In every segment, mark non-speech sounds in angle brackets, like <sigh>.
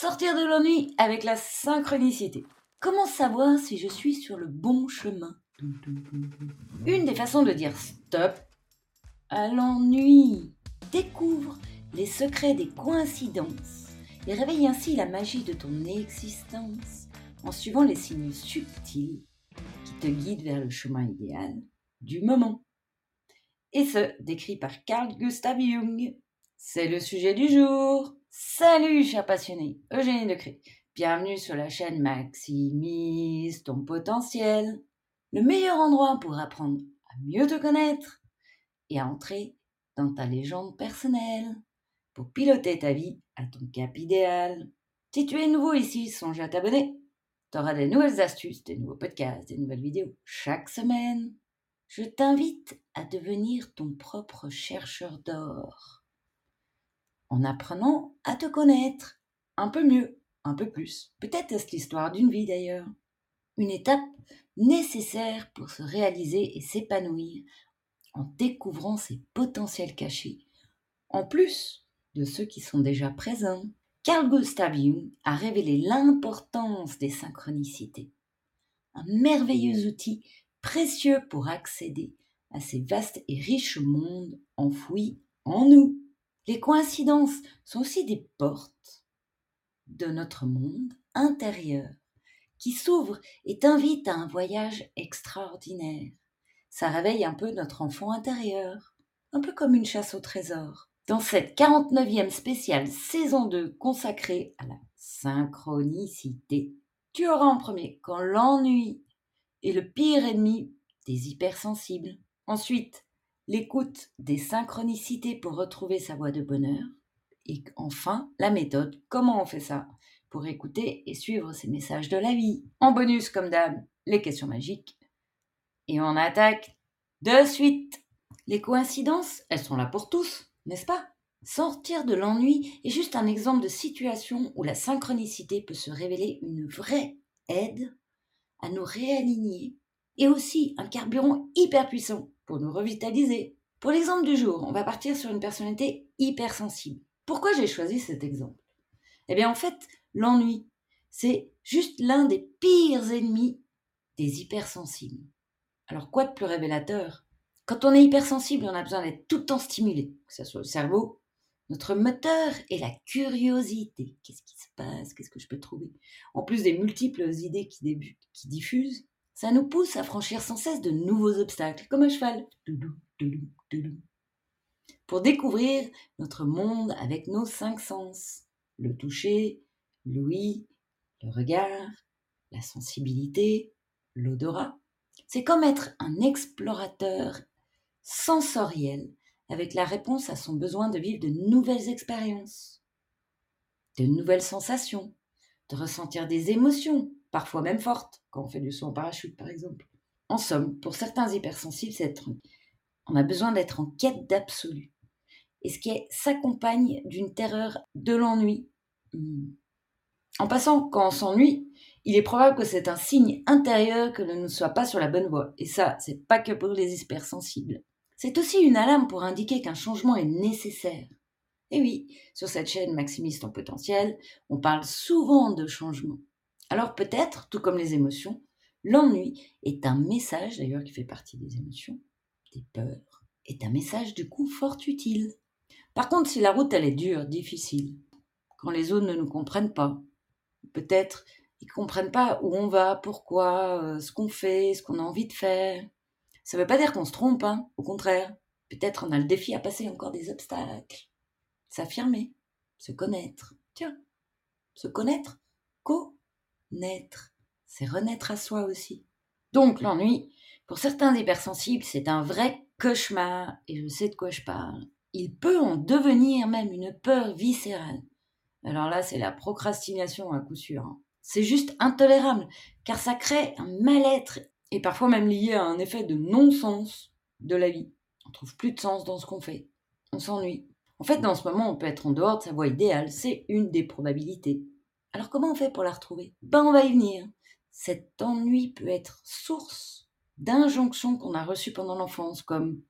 Sortir de l'ennui avec la synchronicité. Comment savoir si je suis sur le bon chemin? Une des façons de dire stop à l'ennui. Découvre les secrets des coïncidences et réveille ainsi la magie de ton existence en suivant les signes subtils qui te guident vers le chemin idéal du moment. Et ce, décrit par Carl Gustav Jung. C'est le sujet du jour. Salut, chers passionnés, Eugénie Decré. Bienvenue sur la chaîne Maximise ton potentiel. Le meilleur endroit pour apprendre à mieux te connaître et à entrer dans ta légende personnelle pour piloter ta vie à ton cap idéal. Si tu es nouveau ici, songe à t'abonner. Tu auras des nouvelles astuces, des nouveaux podcasts, des nouvelles vidéos chaque semaine. Je t'invite à devenir ton propre chercheur d'or en apprenant à te connaître un peu mieux, un peu plus. Peut-être est-ce l'histoire d'une vie d'ailleurs. Une étape nécessaire pour se réaliser et s'épanouir en découvrant ses potentiels cachés, en plus de ceux qui sont déjà présents. Carl Gustav Jung a révélé l'importance des synchronicités, un merveilleux outil précieux pour accéder à ces vastes et riches mondes enfouis en nous. Les coïncidences sont aussi des portes de notre monde intérieur qui s'ouvrent et t'invitent à un voyage extraordinaire. Ça réveille un peu notre enfant intérieur, un peu comme une chasse au trésor. Dans cette 49e spéciale saison 2 consacrée à la synchronicité, tu auras en premier quand l'ennui est le pire ennemi des hypersensibles. Ensuite, l'écoute des synchronicités pour retrouver sa voie de bonheur. Et enfin, la méthode, comment on fait ça pour écouter et suivre ces messages de la vie. En bonus, comme d'hab, les questions magiques. Et on attaque de suite. Les coïncidences, elles sont là pour tous, n'est-ce pas? Sortir de l'ennui est juste un exemple de situation où la synchronicité peut se révéler une vraie aide à nous réaligner et aussi un carburant hyper puissant pour nous revitaliser. Pour l'exemple du jour, on va partir sur une personnalité hypersensible. Pourquoi j'ai choisi cet exemple? Eh bien en fait, l'ennui, c'est juste l'un des pires ennemis des hypersensibles. Alors quoi de plus révélateur? Quand on est hypersensible, on a besoin d'être tout le temps stimulé, que ce soit le cerveau, notre moteur est la curiosité. Qu'est-ce qui se passe? Qu'est-ce que je peux trouver? En plus des multiples idées qui, qui diffusent, ça nous pousse à franchir sans cesse de nouveaux obstacles, comme un cheval. Pour découvrir notre monde avec nos cinq sens. Le toucher, l'ouïe, le regard, la sensibilité, l'odorat. C'est comme être un explorateur sensoriel avec la réponse à son besoin de vivre de nouvelles expériences, de nouvelles sensations, de ressentir des émotions, parfois même fortes, quand on fait du saut en parachute par exemple. En somme, pour certains hypersensibles, on a besoin d'être en quête d'absolu. Et ce qui s'accompagne d'une terreur de l'ennui. Hmm. En passant, quand on s'ennuie, il est probable que c'est un signe intérieur que l'on ne soit pas sur la bonne voie. Et ça, c'est pas que pour les hypersensibles. C'est aussi une alarme pour indiquer qu'un changement est nécessaire. Et oui, sur cette chaîne Maximise ton potentiel, on parle souvent de changement. Alors peut-être, tout comme les émotions, l'ennui est un message, d'ailleurs qui fait partie des émotions, des peurs, est un message du coup fort utile. Par contre, si la route elle est dure, difficile, quand les autres ne nous comprennent pas, peut-être ils ne comprennent pas où on va, pourquoi, euh, ce qu'on fait, ce qu'on a envie de faire, ça ne veut pas dire qu'on se trompe, hein. au contraire. Peut-être on a le défi à passer encore des obstacles. S'affirmer, se connaître. Tiens, se connaître, connaître, c'est renaître à soi aussi. Donc l'ennui, pour certains hypersensibles, c'est un vrai cauchemar, et je sais de quoi je parle. Il peut en devenir même une peur viscérale. Alors là, c'est la procrastination à coup sûr. Hein. C'est juste intolérable, car ça crée un mal-être et parfois même lié à un effet de non-sens de la vie. On trouve plus de sens dans ce qu'on fait. On s'ennuie. En fait, dans ce moment, on peut être en dehors de sa voie idéale. C'est une des probabilités. Alors comment on fait pour la retrouver? Ben on va y venir. Cet ennui peut être source d'injonctions qu'on a reçues pendant l'enfance, comme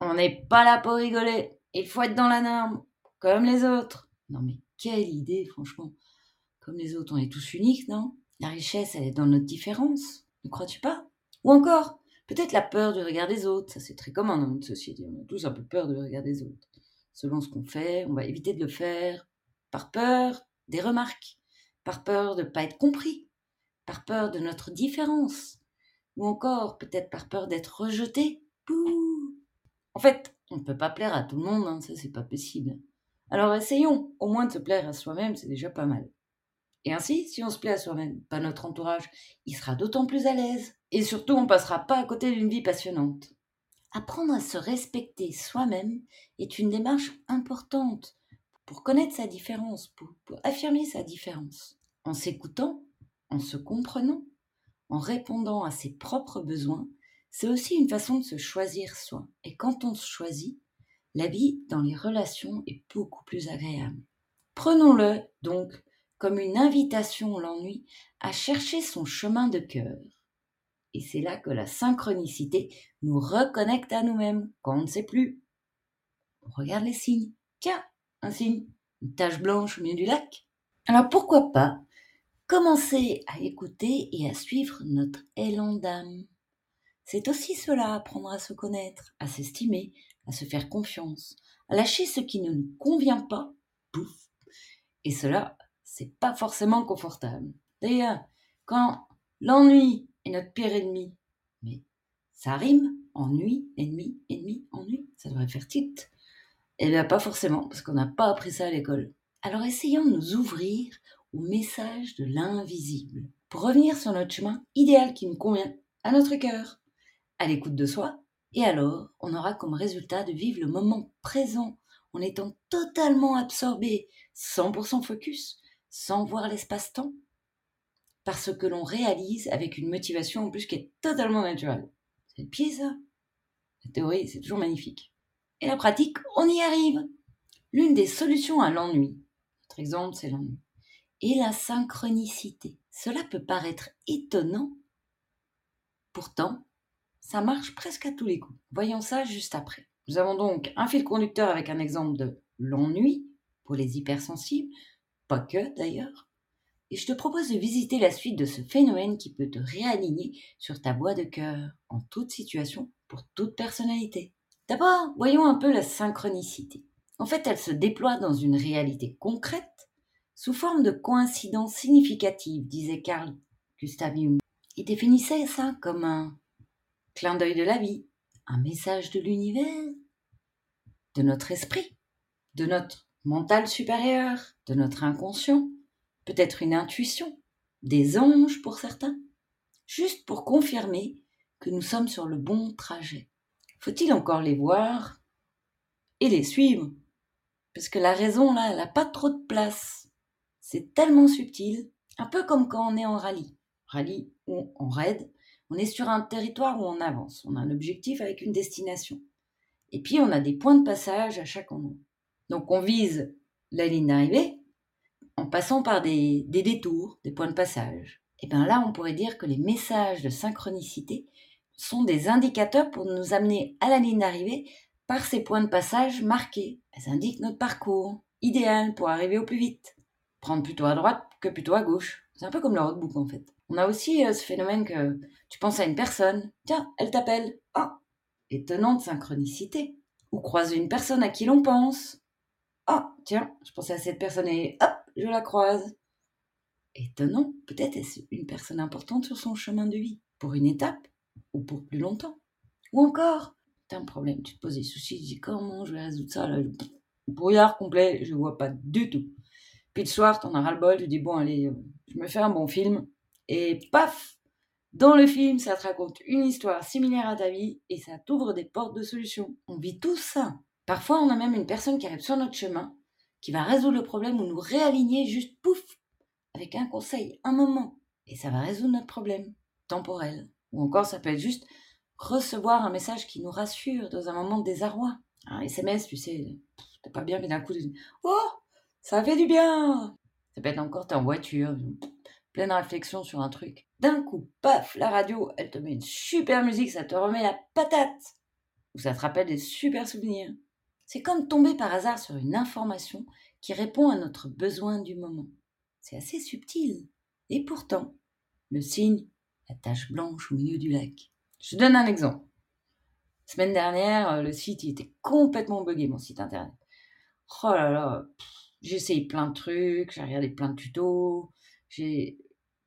on n'est pas là pour rigoler, il faut être dans la norme, comme les autres. Non mais quelle idée, franchement. Comme les autres, on est tous uniques, non? La richesse, elle est dans notre différence, ne crois-tu pas? Ou encore, peut-être la peur du regard des autres, ça c'est très commun dans notre société, on a tous un peu peur du regard des autres. Selon ce qu'on fait, on va éviter de le faire par peur des remarques, par peur de ne pas être compris, par peur de notre différence, ou encore peut-être par peur d'être rejeté. En fait, on ne peut pas plaire à tout le monde, hein, ça c'est pas possible. Alors essayons au moins de se plaire à soi-même, c'est déjà pas mal. Et ainsi, si on se plaît à soi-même, pas notre entourage, il sera d'autant plus à l'aise. Et surtout, on passera pas à côté d'une vie passionnante. Apprendre à se respecter soi-même est une démarche importante pour connaître sa différence, pour, affirmer sa différence. En s'écoutant, en se comprenant, en répondant à ses propres besoins, c'est aussi une façon de se choisir soi. Et quand on se choisit, la vie dans les relations est beaucoup plus agréable. Prenons-le donc comme une invitation l'ennui à chercher son chemin de cœur. Et c'est là que la synchronicité nous reconnecte à nous-mêmes quand on ne sait plus. On regarde les signes. Tiens, signe, une tache blanche au milieu du lac. Alors pourquoi pas commencer à écouter et à suivre notre élan d'âme C'est aussi cela, apprendre à se connaître, à s'estimer, à se faire confiance, à lâcher ce qui ne nous convient pas, pouf. Et cela, c'est pas forcément confortable. D'ailleurs, quand l'ennui est notre pire ennemi, mais ça rime, ennui, ennemi, ennemi, ennui, ça devrait faire titre. Eh bien, pas forcément, parce qu'on n'a pas appris ça à l'école. Alors essayons de nous ouvrir au message de l'invisible, pour revenir sur notre chemin idéal qui nous convient, à notre cœur, à l'écoute de soi, et alors on aura comme résultat de vivre le moment présent en étant totalement absorbé, 100% focus, sans voir l'espace-temps, parce que l'on réalise avec une motivation en plus qui est totalement naturelle. C'est le pied ça? La théorie, c'est toujours magnifique. Et la pratique, on y arrive. L'une des solutions à l'ennui, notre exemple c'est l'ennui, et la synchronicité. Cela peut paraître étonnant, pourtant ça marche presque à tous les coups. Voyons ça juste après. Nous avons donc un fil conducteur avec un exemple de l'ennui pour les hypersensibles, pas que d'ailleurs. Et je te propose de visiter la suite de ce phénomène qui peut te réaligner sur ta voie de cœur en toute situation pour toute personnalité. D'abord, voyons un peu la synchronicité. En fait, elle se déploie dans une réalité concrète sous forme de coïncidence significative, disait Carl Gustav Jung. Il définissait ça comme un clin d'œil de la vie, un message de l'univers, de notre esprit, de notre mental supérieur, de notre inconscient, peut-être une intuition, des anges pour certains, juste pour confirmer que nous sommes sur le bon trajet. Faut-il encore les voir et les suivre? Parce que la raison, là, elle n'a pas trop de place. C'est tellement subtil, un peu comme quand on est en rallye. Rallye ou en raid, on est sur un territoire où on avance. On a un objectif avec une destination. Et puis, on a des points de passage à chaque endroit. Donc, on vise la ligne d'arrivée en passant par des, détours, des points de passage. Et bien là, on pourrait dire que les messages de synchronicité sont des indicateurs pour nous amener à la ligne d'arrivée par ces points de passage marqués. Elles indiquent notre parcours idéal pour arriver au plus vite. Prendre plutôt à droite que plutôt à gauche. C'est un peu comme le roadbook en fait. On a aussi euh, ce phénomène que tu penses à une personne, tiens, elle t'appelle. Ah, étonnante synchronicité. Ou croiser une personne à qui l'on pense. Ah, tiens, je pensais à cette personne et hop, je la croise. Étonnant, peut-être est-ce une personne importante sur son chemin de vie, pour une étape ou pour plus longtemps. Ou encore, t'as un problème, tu te poses des soucis, tu dis comment je vais résoudre ça là, Brouillard complet, je vois pas du tout. Puis le soir, t'en as ras-le-bol, tu dis bon, allez, euh, je me fais un bon film. Et paf Dans le film, ça te raconte une histoire similaire à ta vie et ça t'ouvre des portes de solutions. On vit tout ça. Parfois, on a même une personne qui arrive sur notre chemin, qui va résoudre le problème ou nous réaligner juste pouf, avec un conseil, un moment. Et ça va résoudre notre problème temporel. Ou encore, ça peut être juste recevoir un message qui nous rassure dans un moment de désarroi. Un SMS, tu sais, t'es pas bien, mais d'un coup, tu Oh, ça fait du bien Ça peut être encore, t'es en voiture, pleine réflexion sur un truc. D'un coup, paf, la radio, elle te met une super musique, ça te remet la patate. Ou ça te rappelle des super souvenirs. C'est comme tomber par hasard sur une information qui répond à notre besoin du moment. C'est assez subtil. Et pourtant, le signe, la tache blanche au milieu du lac. Je donne un exemple. Semaine dernière, euh, le site était complètement buggé, mon site internet. Oh là là, j'ai essayé plein de trucs, j'ai regardé plein de tutos, j'ai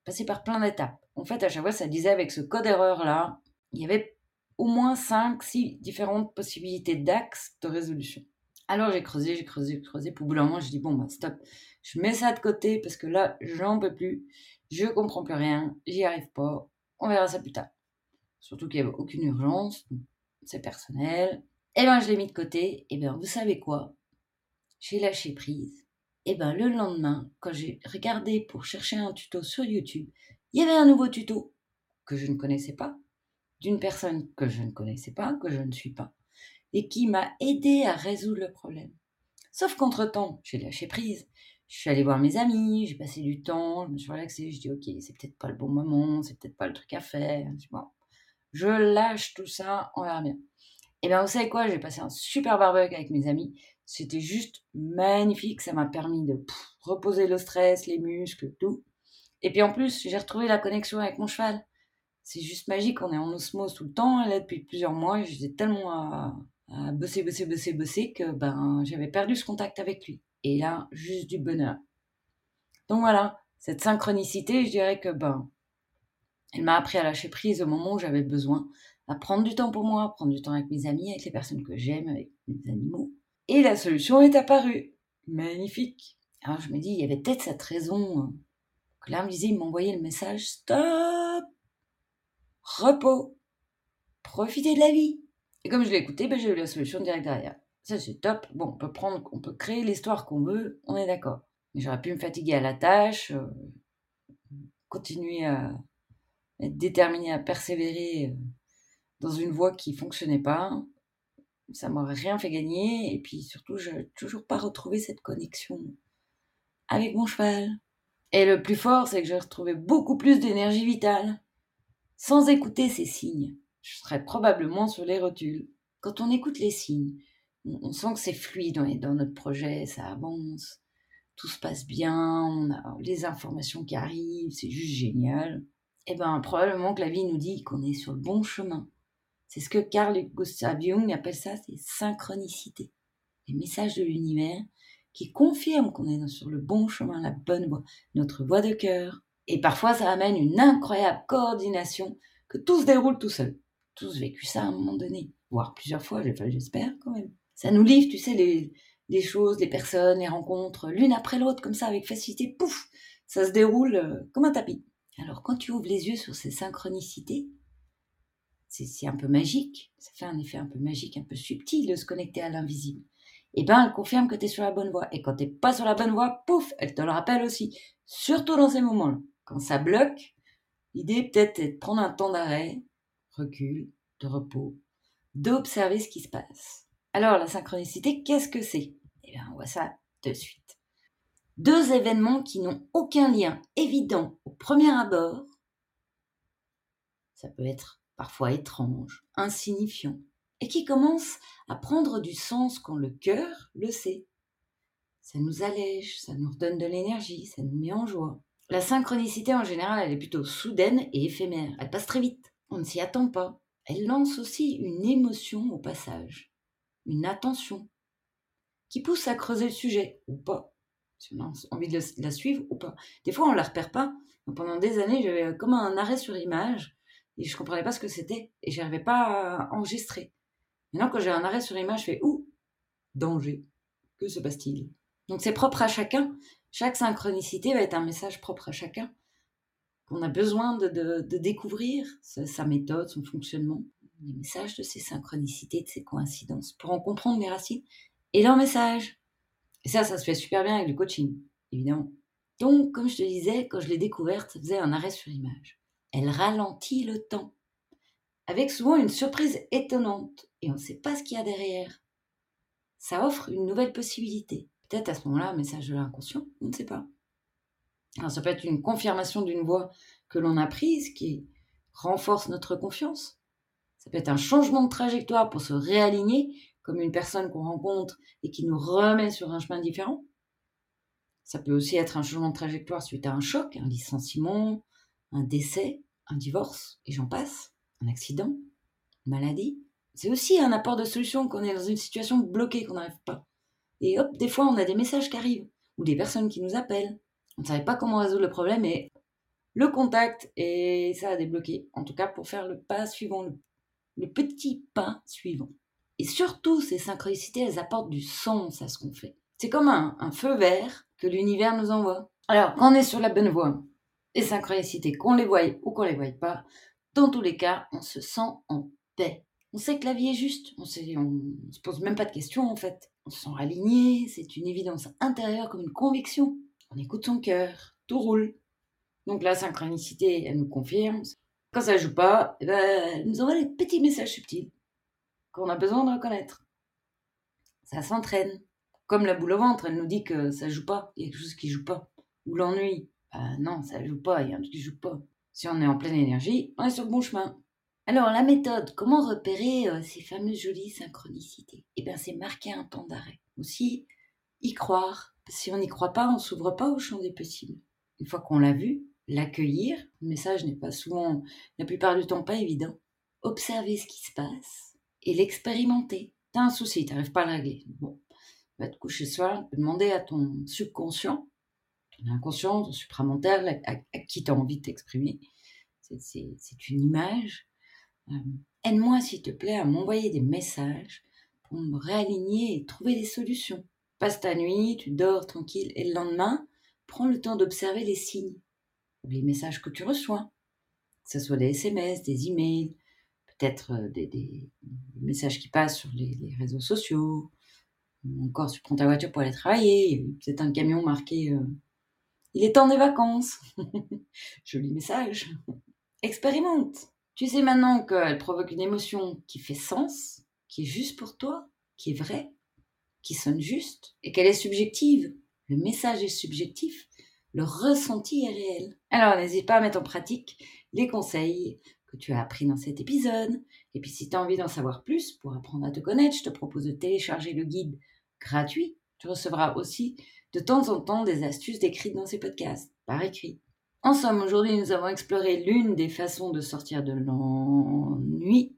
passé par plein d'étapes. En fait, à chaque fois, ça disait avec ce code erreur là, il y avait au moins 5, 6 différentes possibilités d'axes de résolution. Alors j'ai creusé, j'ai creusé, j'ai creusé. Pour bout moment, je dis bon, bah stop, je mets ça de côté parce que là, j'en peux plus, je comprends plus rien, j'y arrive pas, on verra ça plus tard. Surtout qu'il n'y avait aucune urgence, c'est personnel. Et eh ben je l'ai mis de côté, et eh ben vous savez quoi? J'ai lâché prise. Et eh ben le lendemain, quand j'ai regardé pour chercher un tuto sur YouTube, il y avait un nouveau tuto que je ne connaissais pas, d'une personne que je ne connaissais pas, que je ne suis pas et qui m'a aidé à résoudre le problème. Sauf qu'entre-temps, j'ai lâché prise. Je suis allée voir mes amis, j'ai passé du temps, je me suis relaxée, je dis ok, c'est peut-être pas le bon moment, c'est peut-être pas le truc à faire. Je lâche tout ça, on verra bien. Et bien vous savez quoi, j'ai passé un super barbecue avec mes amis. C'était juste magnifique, ça m'a permis de reposer le stress, les muscles, tout. Et puis en plus, j'ai retrouvé la connexion avec mon cheval. C'est juste magique, on est en osmose tout le temps. Là, depuis plusieurs mois, j'étais tellement à, à bosser, bosser, bosser, bosser, que ben, j'avais perdu ce contact avec lui. Et là, juste du bonheur. Donc voilà, cette synchronicité, je dirais que ben, elle m'a appris à lâcher prise au moment où j'avais besoin, à prendre du temps pour moi, à prendre du temps avec mes amis, avec les personnes que j'aime, avec mes animaux. Et la solution est apparue. Magnifique. Alors je me dis, il y avait peut-être cette raison hein, que là, me disait, il m'envoyait le message stop, repos, profitez de la vie. Et comme je l'ai écouté, ben, j'ai eu la solution direct derrière. Ça, c'est top. Bon, on peut prendre, on peut créer l'histoire qu'on veut, on est d'accord. Mais j'aurais pu me fatiguer à la tâche, euh, continuer à être déterminé à persévérer euh, dans une voie qui fonctionnait pas. Ça m'aurait rien fait gagner. Et puis surtout, je n'ai toujours pas retrouvé cette connexion avec mon cheval. Et le plus fort, c'est que j'ai retrouvé beaucoup plus d'énergie vitale sans écouter ces signes je serais probablement sur les rotules. Quand on écoute les signes, on, sent que c'est fluide dans notre projet, ça avance, tout se passe bien, on a les informations qui arrivent, c'est juste génial. Eh bien, probablement que la vie nous dit qu'on est sur le bon chemin. C'est ce que Carl Gustav Jung appelle ça, c'est synchronicité. Les messages de l'univers qui confirment qu'on est sur le bon chemin, la bonne voie, notre voie de cœur. Et parfois, ça amène une incroyable coordination que tout se déroule tout seul tous vécu ça à un moment donné, voire plusieurs fois, j'espère quand même. Ça nous livre, tu sais, les, choses, les personnes, les rencontres, l'une après l'autre, comme ça, avec facilité, pouf, ça se déroule euh, comme un tapis. Alors quand tu ouvres les yeux sur ces synchronicités, c'est un peu magique, ça fait un effet un peu magique, un peu subtil de se connecter à l'invisible. Et eh ben, elle confirme que tu es sur la bonne voie. Et quand tu n'es pas sur la bonne voie, pouf, elle te le rappelle aussi. Surtout dans ces moments-là. Quand ça bloque, l'idée peut-être est de prendre un temps d'arrêt, recul, de repos, d'observer ce qui se passe. Alors, la synchronicité, qu'est-ce que c'est? Eh bien, on voit ça de suite. Deux événements qui n'ont aucun lien évident au premier abord. Ça peut être parfois étrange, insignifiant, et qui commencent à prendre du sens quand le cœur le sait. Ça nous allège, ça nous redonne de l'énergie, ça nous met en joie. La synchronicité en général, elle est plutôt soudaine et éphémère. Elle passe très vite. On ne s'y attend pas. Elle lance aussi une émotion au passage, une attention, qui pousse à creuser le sujet, ou pas. Si on a envie de la suivre ou pas. Des fois, on ne la repère pas. pendant des années, j'avais comme un arrêt sur image, et je ne comprenais pas ce que c'était, et je n'arrivais pas à enregistrer. Maintenant, quand j'ai un arrêt sur image, je fais Ouh Danger. Que se passe-t-il? Donc c'est propre à chacun. Chaque synchronicité va être un message propre à chacun qu'on a besoin de, découvrir sa, méthode, son fonctionnement, les messages de ces synchronicités, de ces coïncidences, pour en comprendre les racines et leurs messages. Et ça, ça se fait super bien avec le coaching, évidemment. Donc, comme je te disais, quand je l'ai découverte, ça faisait un arrêt sur image. Elle ralentit le temps, avec souvent une surprise étonnante, et on ne sait pas ce qu'il y a derrière. Ça offre une nouvelle possibilité. Peut-être à ce moment-là un message de l'inconscient, on ne sait pas. Alors, ça peut être une confirmation d'une voie que l'on a prise qui renforce notre confiance. Ça peut être un changement de trajectoire pour se réaligner, comme une personne qu'on rencontre et qui nous remet sur un chemin différent. Ça peut aussi être un changement de trajectoire suite à un choc, un licenciement, un décès, un divorce, et j'en passe, un accident, une maladie. C'est aussi un apport de solution qu'on est dans une situation bloquée, qu'on n'arrive pas. Et hop, des fois, on a des messages qui arrivent, ou des personnes qui nous appellent. On ne savait pas comment résoudre le problème, et le contact, et ça a débloqué. En tout cas, pour faire le pas suivant, le, petit pas suivant. Et surtout, ces synchronicités, elles apportent du sens à ce qu'on fait. C'est comme un, un feu vert que l'univers nous envoie. Alors, quand on est sur la bonne voie, les synchronicités, qu'on les voie ou qu'on les voie pas, dans tous les cas, on se sent en paix. On sait que la vie est juste, on ne se pose même pas de questions en fait. On se sent aligné, c'est une évidence intérieure comme une conviction. On écoute son cœur, tout roule. Donc la synchronicité, elle nous confirme. Quand ça joue pas, eh ben, elle nous envoie des petits messages subtils qu'on a besoin de reconnaître. Ça s'entraîne. Comme la boule au ventre, elle nous dit que ça joue pas, il y a quelque chose qui joue pas. Ou l'ennui. Bah non, ça joue pas, il y a un truc qui joue pas. Si on est en pleine énergie, on est sur le bon chemin. Alors la méthode, comment repérer euh, ces fameuses jolies synchronicités? Eh bien c'est marquer un temps d'arrêt. Aussi, y croire. Si on n'y croit pas, on s'ouvre pas au champ des possibles. Une fois qu'on l'a vu, l'accueillir. Le message n'est pas souvent, la plupart du temps, pas évident. Observer ce qui se passe et l'expérimenter. T'as un souci, t'arrives pas à le régler. Bon, va te coucher ce soir, demander à ton subconscient, ton inconscient, ton supramental, à, qui tu as envie de t'exprimer. C'est une image. Euh, aide-moi, s'il te plaît, à m'envoyer des messages pour me réaligner et trouver des solutions. Passe ta nuit, tu dors tranquille, et le lendemain, prends le temps d'observer les signes les messages que tu reçois, que ce soit des SMS, des emails, peut-être euh, des, messages qui passent sur les, réseaux sociaux, ou encore tu prends ta voiture pour aller travailler, c'est un camion marqué euh, Il est temps des vacances. <laughs> Joli message. Expérimente. Tu sais maintenant qu'elle provoque une émotion qui fait sens, qui est juste pour toi, qui est vraie, qui sonne juste, et qu'elle est subjective. Le message est subjectif, le ressenti est réel. Alors n'hésite pas à mettre en pratique les conseils que tu as appris dans cet épisode. Et puis si tu as envie d'en savoir plus pour apprendre à te connaître, je te propose de télécharger le guide gratuit. Tu recevras aussi de temps en temps des astuces décrites dans ces podcasts, par écrit. En somme, aujourd'hui, nous avons exploré l'une des façons de sortir de l'ennui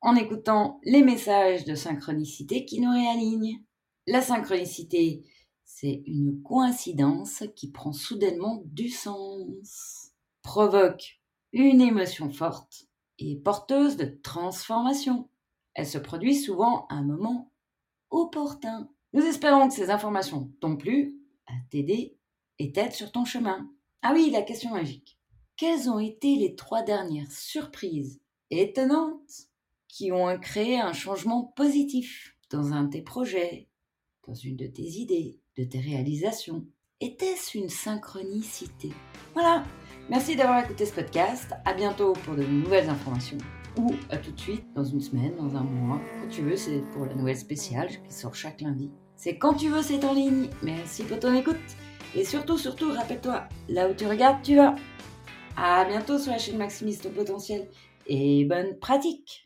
en écoutant les messages de synchronicité qui nous réalignent. La synchronicité, c'est une coïncidence qui prend soudainement du sens, provoque une émotion forte et porteuse de transformation. Elle se produit souvent à un moment opportun. Nous espérons que ces informations t'ont plu, à t'aider et t'aident sur ton chemin. Ah oui, la question magique. Quelles ont été les trois dernières surprises étonnantes qui ont créé un changement positif dans un de tes projets, dans une de tes idées, de tes réalisations. Était-ce une synchronicité? Voilà, merci d'avoir écouté ce podcast. À bientôt pour de nouvelles informations. Ou à tout de suite, dans une semaine, dans un mois, quand tu veux, c'est pour la nouvelle spéciale qui sort chaque lundi. C'est quand tu veux, c'est en ligne. Merci pour ton écoute. Et surtout, surtout, rappelle-toi, là où tu regardes, tu vas. À bientôt sur la chaîne Maximiste au potentiel et bonne pratique